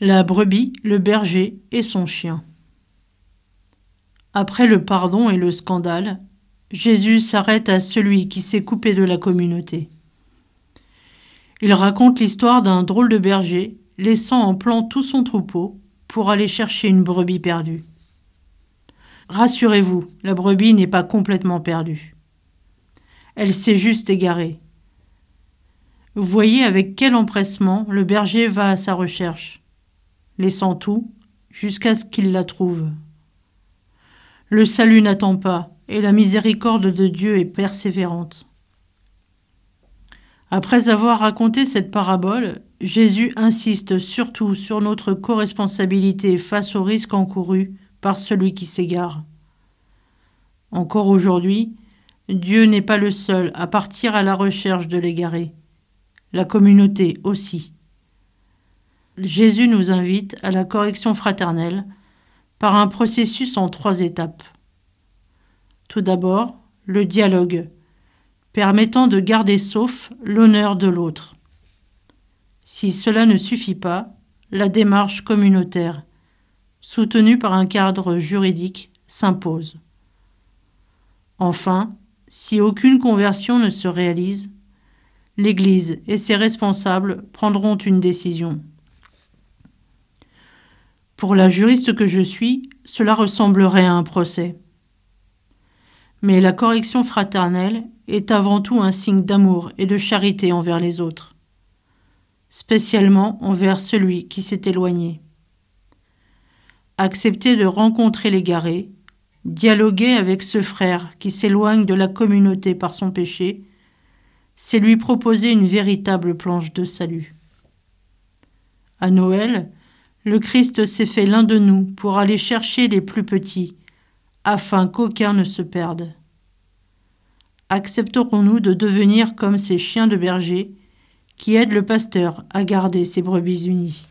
La brebis, le berger et son chien. Après le pardon et le scandale, Jésus s'arrête à celui qui s'est coupé de la communauté. Il raconte l'histoire d'un drôle de berger laissant en plan tout son troupeau pour aller chercher une brebis perdue. Rassurez-vous, la brebis n'est pas complètement perdue. Elle s'est juste égarée. Vous voyez avec quel empressement le berger va à sa recherche, laissant tout jusqu'à ce qu'il la trouve. Le salut n'attend pas, et la miséricorde de Dieu est persévérante. Après avoir raconté cette parabole, Jésus insiste surtout sur notre co-responsabilité face au risque encouru par celui qui s'égare. Encore aujourd'hui, Dieu n'est pas le seul à partir à la recherche de l'égaré, la communauté aussi. Jésus nous invite à la correction fraternelle par un processus en trois étapes. Tout d'abord, le dialogue, permettant de garder sauf l'honneur de l'autre. Si cela ne suffit pas, la démarche communautaire, soutenue par un cadre juridique, s'impose. Enfin, si aucune conversion ne se réalise, l'Église et ses responsables prendront une décision. Pour la juriste que je suis, cela ressemblerait à un procès. Mais la correction fraternelle est avant tout un signe d'amour et de charité envers les autres, spécialement envers celui qui s'est éloigné. Accepter de rencontrer l'égaré, dialoguer avec ce frère qui s'éloigne de la communauté par son péché, c'est lui proposer une véritable planche de salut. À Noël, le Christ s'est fait l'un de nous pour aller chercher les plus petits, afin qu'aucun ne se perde. Accepterons-nous de devenir comme ces chiens de berger qui aident le pasteur à garder ses brebis unies?